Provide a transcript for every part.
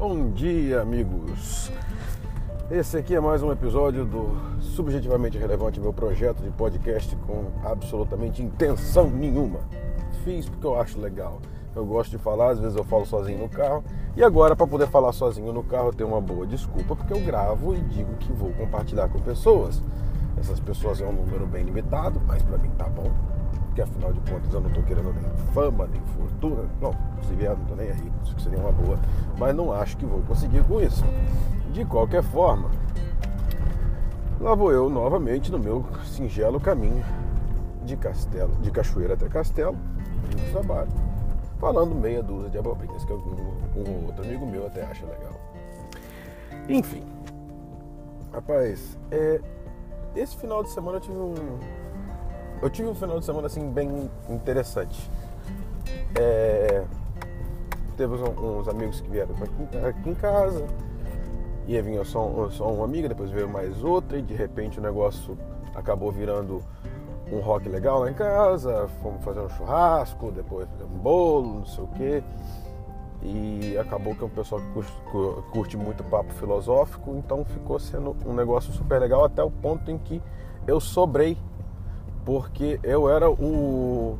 Bom dia, amigos. Esse aqui é mais um episódio do Subjetivamente Relevante, meu projeto de podcast com absolutamente intenção nenhuma. Fiz porque eu acho legal. Eu gosto de falar, às vezes eu falo sozinho no carro. E agora, para poder falar sozinho no carro, eu tenho uma boa desculpa, porque eu gravo e digo que vou compartilhar com pessoas. Essas pessoas é um número bem limitado, mas para mim tá bom porque afinal de contas eu não estou querendo nem fama, nem fortuna. Não, se vier, não estou nem aí, isso que seria uma boa. Mas não acho que vou conseguir com isso. De qualquer forma, lá vou eu novamente no meu singelo caminho de castelo, de cachoeira até castelo, de trabalho, falando meia dúzia de abobrinhas que algum um outro amigo meu até acha legal. Enfim, rapaz, é, esse final de semana eu tive um, eu tive um final de semana assim bem interessante. É, teve uns, amigos que vieram aqui, aqui em casa. Ia vir só, só uma amiga, depois veio mais outra e de repente o negócio acabou virando um rock legal lá em casa. Fomos fazer um churrasco, depois um bolo, não sei o quê. E acabou que é um pessoal que curte, curte muito papo filosófico, então ficou sendo um negócio super legal até o ponto em que eu sobrei porque eu era o,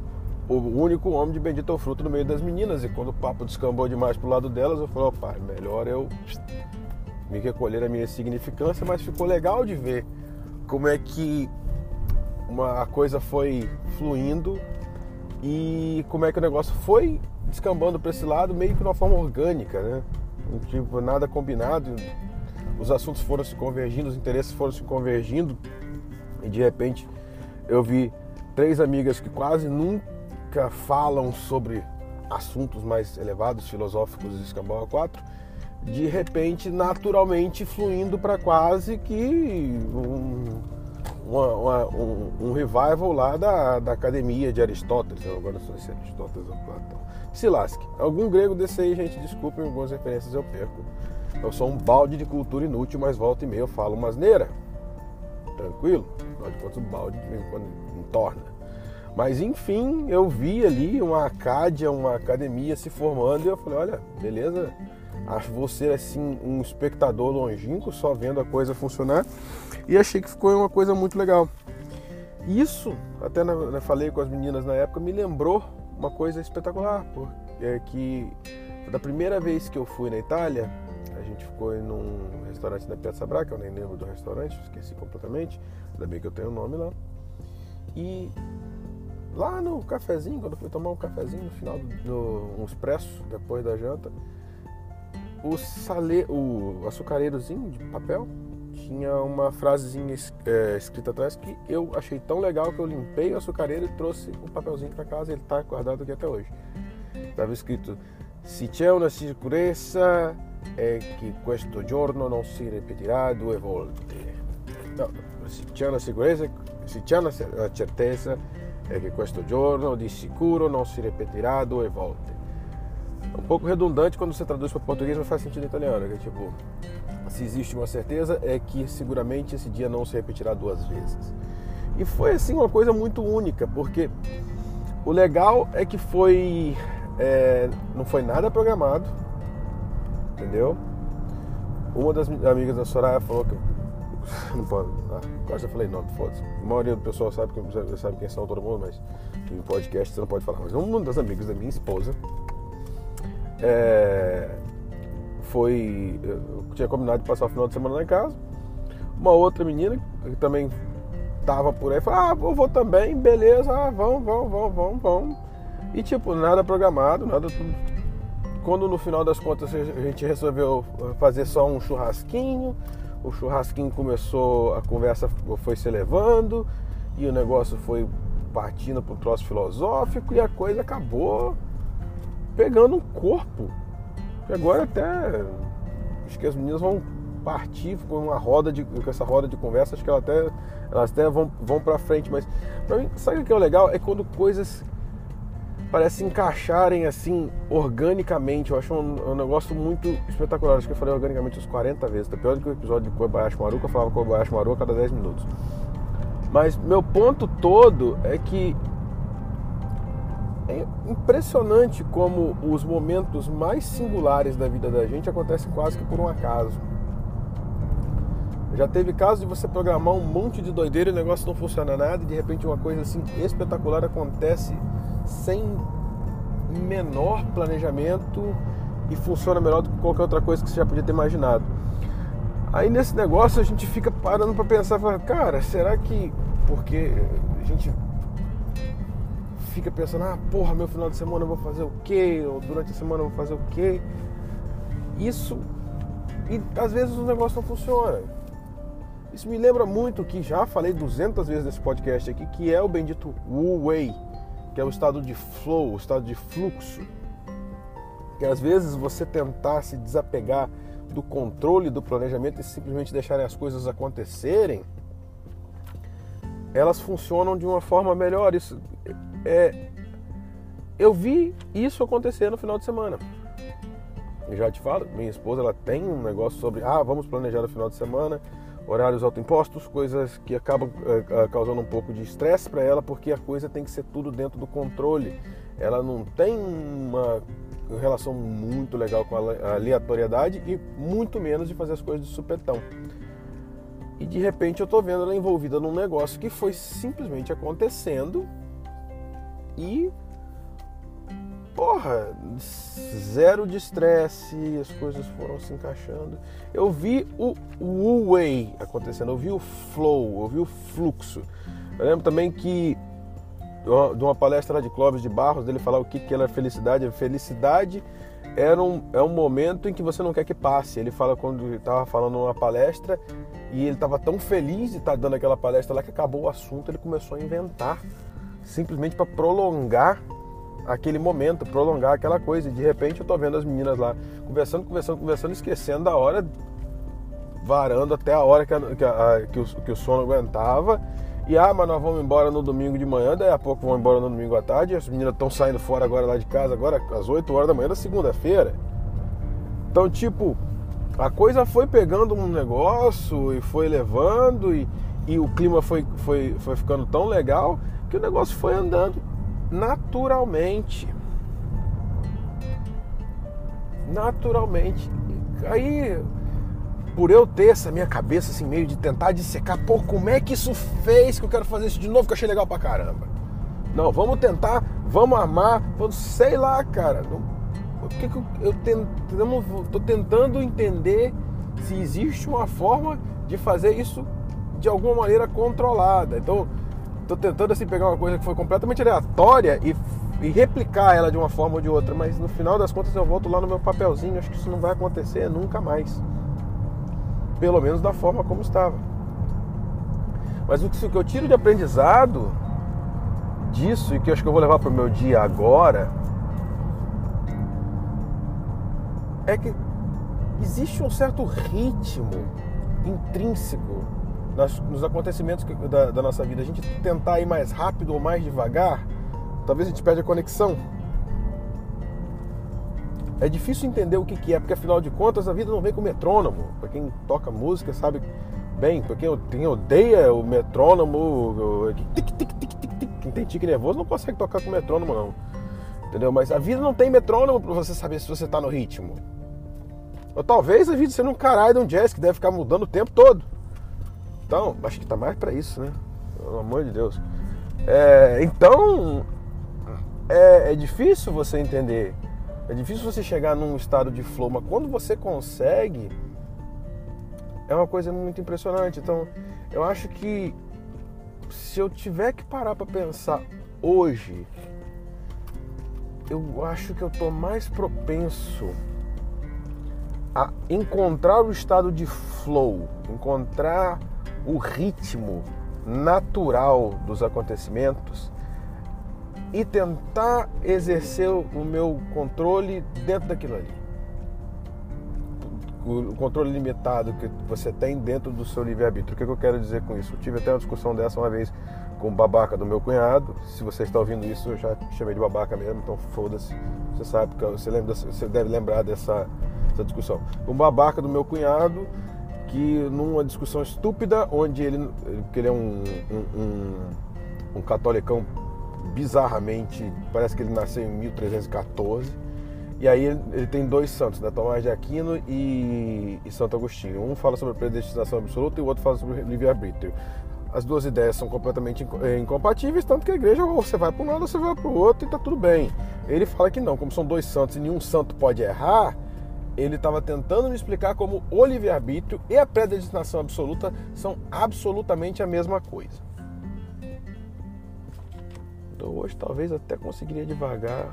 o único homem de bendito fruto no meio das meninas. E quando o papo descambou demais pro lado delas, eu falei, opa, melhor eu me recolher a minha significância, mas ficou legal de ver como é que uma, a coisa foi fluindo e como é que o negócio foi descambando para esse lado meio que de uma forma orgânica, né? Tipo, nada combinado, os assuntos foram se convergindo, os interesses foram se convergindo e de repente eu vi três amigas que quase nunca falam sobre assuntos mais elevados, filosóficos de Escambau 4, de repente, naturalmente, fluindo para quase que um, uma, uma, um, um, revival lá da, da academia de Aristóteles. Eu agora não sei se é Aristóteles ou Platão. Se lasque. Algum grego desse aí, gente, desculpem, algumas referências eu perco. Eu sou um balde de cultura inútil, mas volta e meia eu falo umas neira tranquilo. Afinal de contas, o balde de vez em quando entorna. Mas enfim, eu vi ali uma Acádia, uma academia se formando e eu falei, olha, beleza, acho você assim um espectador longínquo, só vendo a coisa funcionar. E achei que ficou uma coisa muito legal. Isso, até na, na, falei com as meninas na época, me lembrou uma coisa espetacular, porque é que da primeira vez que eu fui na Itália, a gente ficou num restaurante da Piazza Braca, eu nem lembro do restaurante, esqueci completamente, ainda bem que eu tenho o nome lá. E lá no cafezinho, quando eu fui tomar um cafezinho no final do um expresso, depois da janta, o sale, o açucareirozinho de papel tinha uma frasezinha é, escrita atrás que eu achei tão legal que eu limpei o açucareiro e trouxe o papelzinho para casa, ele está guardado aqui até hoje. Estava escrito: Se c'è una sicurezza è che questo giorno non si ripeterà due volte. No, se c'è una sicurezza, se c'è una certezza è che questo giorno di sicuro non si ripeterà due volte. É um pouco redundante quando você traduz para português, mas faz sentido em italiano, que tipo, se existe uma certeza é que seguramente esse dia não se repetirá duas vezes. E foi assim uma coisa muito única, porque o legal é que foi é, não foi nada programado, entendeu? Uma das amigas da Soraya falou que. Não pode. Ah, quase eu falei nome, foda-se. A maioria do pessoal sabe, sabe quem são todo mundo, mas em podcast você não pode falar. Mas uma das amigas da minha esposa é, foi. Tinha combinado de passar o final de semana lá em casa. Uma outra menina que também tava por aí falou: Ah, eu vou também, beleza, ah, vamos, vamos, vamos, vamos. E tipo, nada programado, nada tudo quando no final das contas a gente resolveu fazer só um churrasquinho, o churrasquinho começou, a conversa foi se elevando e o negócio foi partindo para um troço filosófico e a coisa acabou pegando um corpo. E agora até acho que as meninas vão partir com uma roda de com essa roda de conversa, acho que elas até elas até vão, vão para frente, mas para mim, sabe o que é o legal? É quando coisas parece encaixarem assim organicamente. Eu acho um, um, negócio muito espetacular. Acho que eu falei organicamente uns 40 vezes. Tá pior do que o episódio de Kobayashi Maru, que eu falava Kobayashi Maru a cada 10 minutos. Mas meu ponto todo é que É impressionante como os momentos mais singulares da vida da gente acontecem quase que por um acaso. Já teve caso de você programar um monte de doideira e o negócio não funciona nada e de repente uma coisa assim espetacular acontece sem menor planejamento e funciona melhor do que qualquer outra coisa que você já podia ter imaginado. Aí nesse negócio a gente fica parando para pensar, cara, será que porque a gente fica pensando, ah, porra, meu final de semana eu vou fazer o quê? Ou durante a semana eu vou fazer o quê? Isso e às vezes o negócio não funciona. Isso me lembra muito que já falei 200 vezes nesse podcast aqui, que é o bendito Wu Wei, que é o estado de flow, o estado de fluxo. Que às vezes você tentar se desapegar do controle do planejamento e simplesmente deixarem as coisas acontecerem, elas funcionam de uma forma melhor. Isso é, eu vi isso acontecer no final de semana. Eu já te falo, minha esposa ela tem um negócio sobre, ah, vamos planejar no final de semana, horários autoimpostos, coisas que acabam uh, causando um pouco de estresse para ela, porque a coisa tem que ser tudo dentro do controle. Ela não tem uma relação muito legal com a aleatoriedade e muito menos de fazer as coisas de supetão. E de repente eu tô vendo ela envolvida num negócio que foi simplesmente acontecendo e porra, zero de estresse, as coisas foram se encaixando. Eu vi o Wu Wei acontecendo, eu vi o flow, eu vi o fluxo. Eu lembro também que de uma palestra de Clóvis de Barros, dele falar o que, que era felicidade. A felicidade era um, é um momento em que você não quer que passe. Ele fala quando estava falando numa palestra e ele estava tão feliz de estar tá dando aquela palestra lá que acabou o assunto, ele começou a inventar, simplesmente para prolongar aquele momento, prolongar aquela coisa. E de repente eu estou vendo as meninas lá conversando, conversando, conversando, esquecendo da hora, varando até a hora que, a, que, a, que, o, que o sono aguentava e ah, mas nós vamos embora no domingo de manhã, daí a pouco vão embora no domingo à tarde. As meninas estão saindo fora agora lá de casa, agora às 8 horas da manhã da segunda-feira. Então, tipo, a coisa foi pegando um negócio e foi levando, e, e o clima foi, foi, foi ficando tão legal que o negócio foi andando naturalmente. Naturalmente. Aí por eu ter essa minha cabeça assim, meio de tentar dissecar, pô, como é que isso fez que eu quero fazer isso de novo, que eu achei legal pra caramba. Não, vamos tentar, vamos amar, vamos, sei lá, cara. O que, que eu, eu tentamos, tô tentando entender se existe uma forma de fazer isso de alguma maneira controlada. Então, tô tentando assim pegar uma coisa que foi completamente aleatória e, e replicar ela de uma forma ou de outra, mas no final das contas eu volto lá no meu papelzinho, acho que isso não vai acontecer nunca mais pelo menos da forma como estava. Mas o que eu tiro de aprendizado disso e que eu acho que eu vou levar para o meu dia agora é que existe um certo ritmo intrínseco nos acontecimentos da, da nossa vida. A gente tentar ir mais rápido ou mais devagar, talvez a gente perde a conexão é difícil entender o que, que é, porque afinal de contas a vida não vem com metrônomo. Para quem toca música sabe bem, para quem, odeia o metrônomo, quem tem tique nervoso não consegue tocar com metrônomo não. Entendeu? Mas a vida não tem metrônomo para você saber se você está no ritmo. Ou talvez a vida seja um caralho de um jazz que deve ficar mudando o tempo todo. Então, acho que tá mais para isso, né? Pelo amor de Deus. É, então, é, é difícil você entender é difícil você chegar num estado de flow, mas quando você consegue, é uma coisa muito impressionante. Então, eu acho que se eu tiver que parar para pensar hoje, eu acho que eu tô mais propenso a encontrar o estado de flow, encontrar o ritmo natural dos acontecimentos e tentar exercer o meu controle dentro daquilo ali. O controle limitado que você tem dentro do seu livre-arbítrio. O que eu quero dizer com isso? Eu tive até uma discussão dessa uma vez com o babaca do meu cunhado. Se você está ouvindo isso, eu já chamei de babaca mesmo, então foda-se. Você sabe você, lembra, você deve lembrar dessa, dessa discussão. Um babaca do meu cunhado que numa discussão estúpida, onde ele, que ele é um, um, um, um catolicão bizarramente, parece que ele nasceu em 1314. E aí ele, tem dois santos, né? Tomás de Aquino e, e Santo Agostinho. Um fala sobre a predestinação absoluta e o outro fala sobre livre-arbítrio. As duas ideias são completamente eh, incompatíveis, tanto que a igreja ou você vai para um lado ou você vai para o outro e está tudo bem. Ele fala que não, como são dois santos e nenhum santo pode errar, ele estava tentando me explicar como o livre-arbítrio e a predestinação absoluta são absolutamente a mesma coisa. Então hoje talvez até conseguiria devagar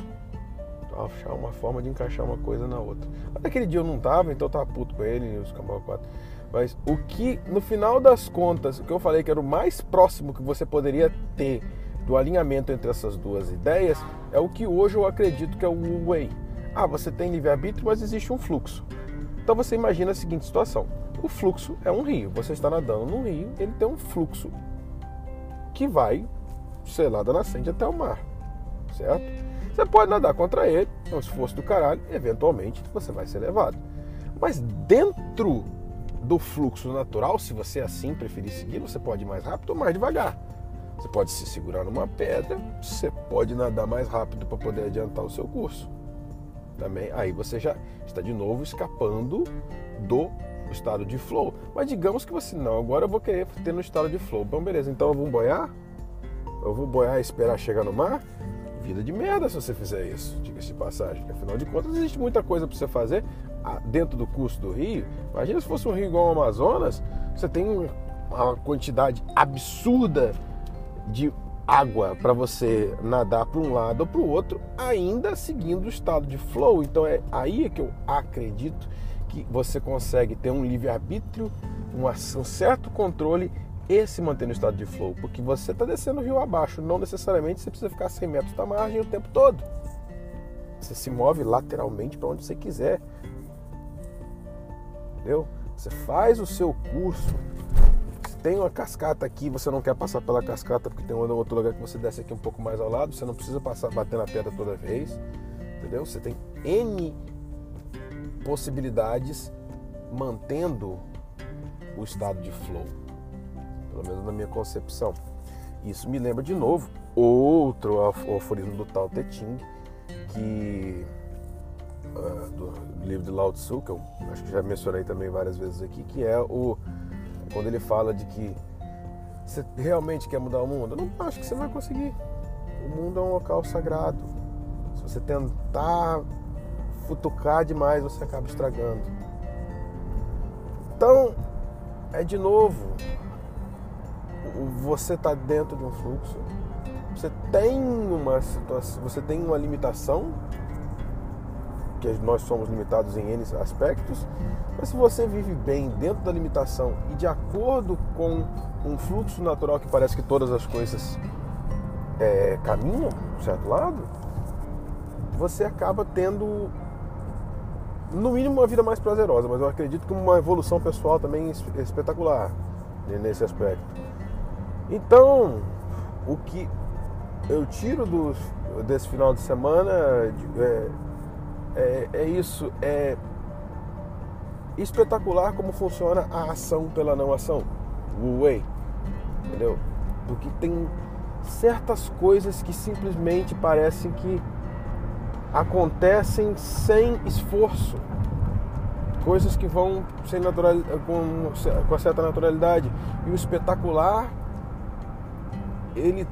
achar uma forma de encaixar uma coisa na outra. Naquele dia eu não tava, então eu tava puto com ele, os Cambal 4. Mas o que, no final das contas, o que eu falei que era o mais próximo que você poderia ter do alinhamento entre essas duas ideias, é o que hoje eu acredito que é o Wu Wei. Ah, você tem livre-arbítrio, mas existe um fluxo. Então você imagina a seguinte situação: o fluxo é um rio. Você está nadando no rio, ele tem um fluxo que vai, sei lá, da nascente até o mar, certo? Você pode nadar contra ele, é um esforço do caralho, eventualmente você vai ser levado. Mas dentro do fluxo natural, se você assim preferir seguir, você pode ir mais rápido ou mais devagar. Você pode se segurar numa pedra, você pode nadar mais rápido para poder adiantar o seu curso. Também aí você já está de novo escapando do estado de flow. Mas digamos que você não, agora eu vou querer ter no estado de flow. Bom, beleza, então eu vou boiar? Eu vou boiar e esperar chegar no mar? Vida de merda se você fizer isso, diga-se de passagem. Afinal de contas, existe muita coisa para você fazer dentro do curso do rio. Imagina se fosse um rio igual ao Amazonas, você tem uma quantidade absurda de água para você nadar para um lado ou para o outro, ainda seguindo o estado de flow. Então é aí que eu acredito que você consegue ter um livre-arbítrio, um, certo controle e se manter no estado de flow, porque você está descendo o rio abaixo, não necessariamente você precisa ficar 100 metros da margem o tempo todo. Você se move lateralmente para onde você quiser. Entendeu? Você faz o seu curso tem uma cascata aqui, você não quer passar pela cascata porque tem um outro lugar que você desce aqui um pouco mais ao lado, você não precisa passar bater na pedra toda vez, entendeu? Você tem N possibilidades mantendo o estado de flow, pelo menos na minha concepção. Isso me lembra de novo outro aforismo do Tao Te Ching, que uh, do livro de Lao Tzu, que eu acho que já mencionei também várias vezes aqui, que é o quando ele fala de que você realmente quer mudar o mundo, eu não acho que você vai conseguir. O mundo é um local sagrado. Se você tentar futucar demais, você acaba estragando. Então, é de novo, você está dentro de um fluxo, você tem uma situação, você tem uma limitação que nós somos limitados em N aspectos, mas se você vive bem dentro da limitação e de acordo com um fluxo natural que parece que todas as coisas é, caminham de certo lado, você acaba tendo, no mínimo, uma vida mais prazerosa, mas eu acredito que uma evolução pessoal também espetacular nesse aspecto. Então, o que eu tiro dos, desse final de semana é, é, é isso, é espetacular como funciona a ação pela não ação, o way, entendeu? Porque tem certas coisas que simplesmente parecem que acontecem sem esforço, coisas que vão sem natural, com, com certa naturalidade. E o espetacular ele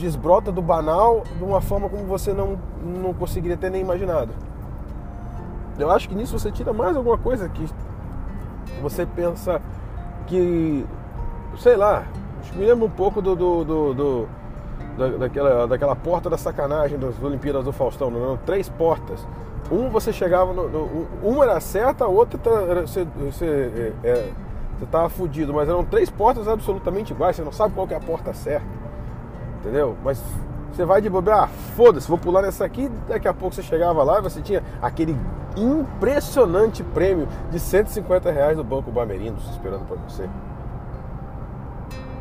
desbrota do banal de uma forma como você não, não conseguiria ter nem imaginado. Eu acho que nisso você tira mais alguma coisa que você pensa que, sei lá, que me lembra um pouco do, do, do, do da, daquela, daquela porta da sacanagem das Olimpíadas do Faustão, não, três portas. Um você chegava no, no, uma era certa, a outra era, você, você, é, é, você tava fudido, mas eram três portas absolutamente iguais, você não sabe qual é a porta certa entendeu? Mas você vai de bobear, ah, foda-se, vou pular nessa aqui, daqui a pouco você chegava lá e você tinha aquele impressionante prêmio de 150 reais no Banco Bamerinos esperando para você.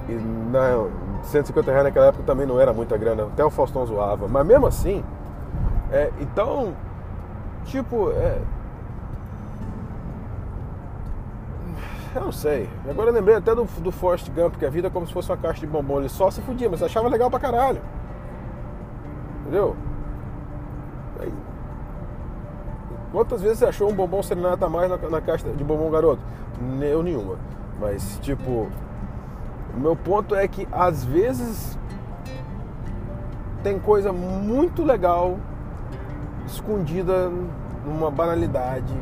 E não, 150 reais naquela época também não era muita grana, até o Faustão zoava, mas mesmo assim, é, então, tipo, é, eu não sei. Agora eu lembrei até do, do Forrest Gump, que a vida é como se fosse uma caixa de bombom. Ele só se fudia, mas achava legal pra caralho. Entendeu? Aí, quantas vezes você achou um bombom serenata a mais na, na caixa de bombom garoto? Eu nenhuma. Mas, tipo, o meu ponto é que às vezes tem coisa muito legal escondida numa banalidade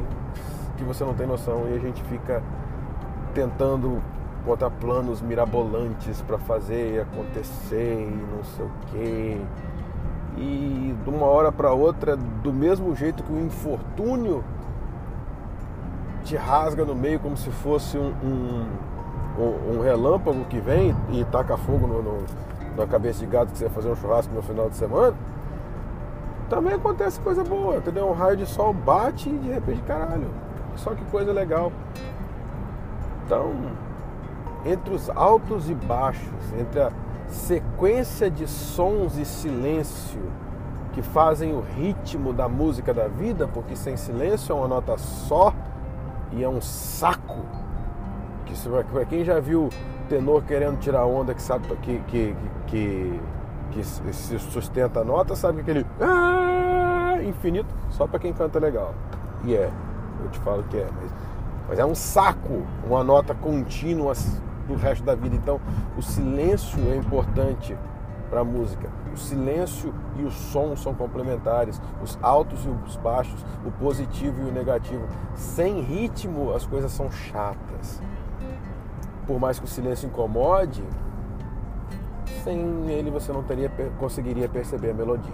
que você não tem noção e a gente fica tentando botar planos mirabolantes para fazer acontecer e não sei o quê. E de uma hora para outra, do mesmo jeito que o infortúnio te rasga no meio como se fosse um, um, um relâmpago que vem e taca fogo no, no, na cabeça de gado que você vai fazer um churrasco no final de semana. Também acontece coisa boa, entendeu? Um raio de sol bate e de repente, caralho, só que coisa legal. Então, entre os altos e baixos, entre a sequência de sons e silêncio que fazem o ritmo da música da vida, porque sem silêncio é uma nota só e é um saco. Que para quem já viu tenor querendo tirar onda que sabe que, que, que, que se sustenta a nota, sabe que aquele ah, infinito só para quem canta legal. E é, eu te falo que é, mas, mas é um saco uma nota contínua do resto da vida. Então, o silêncio é importante para a música. O silêncio e o som são complementares, os altos e os baixos, o positivo e o negativo. Sem ritmo, as coisas são chatas. Por mais que o silêncio incomode, sem ele você não teria, conseguiria perceber a melodia.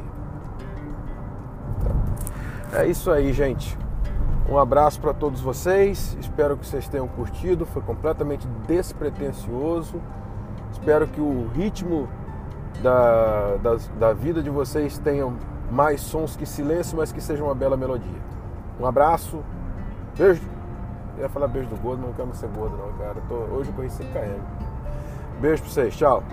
Então, é isso aí, gente. Um abraço para todos vocês. Espero que vocês tenham curtido. Foi completamente despretensioso. Espero que o ritmo da, da, da vida de vocês tenha mais sons que silêncio, mas que seja uma bela melodia. Um abraço. Beijo. Eu ia falar beijo do gordo, não quero ser gordo não, cara. Tô, hoje eu corri 5 km. Beijo pra vocês. Tchau.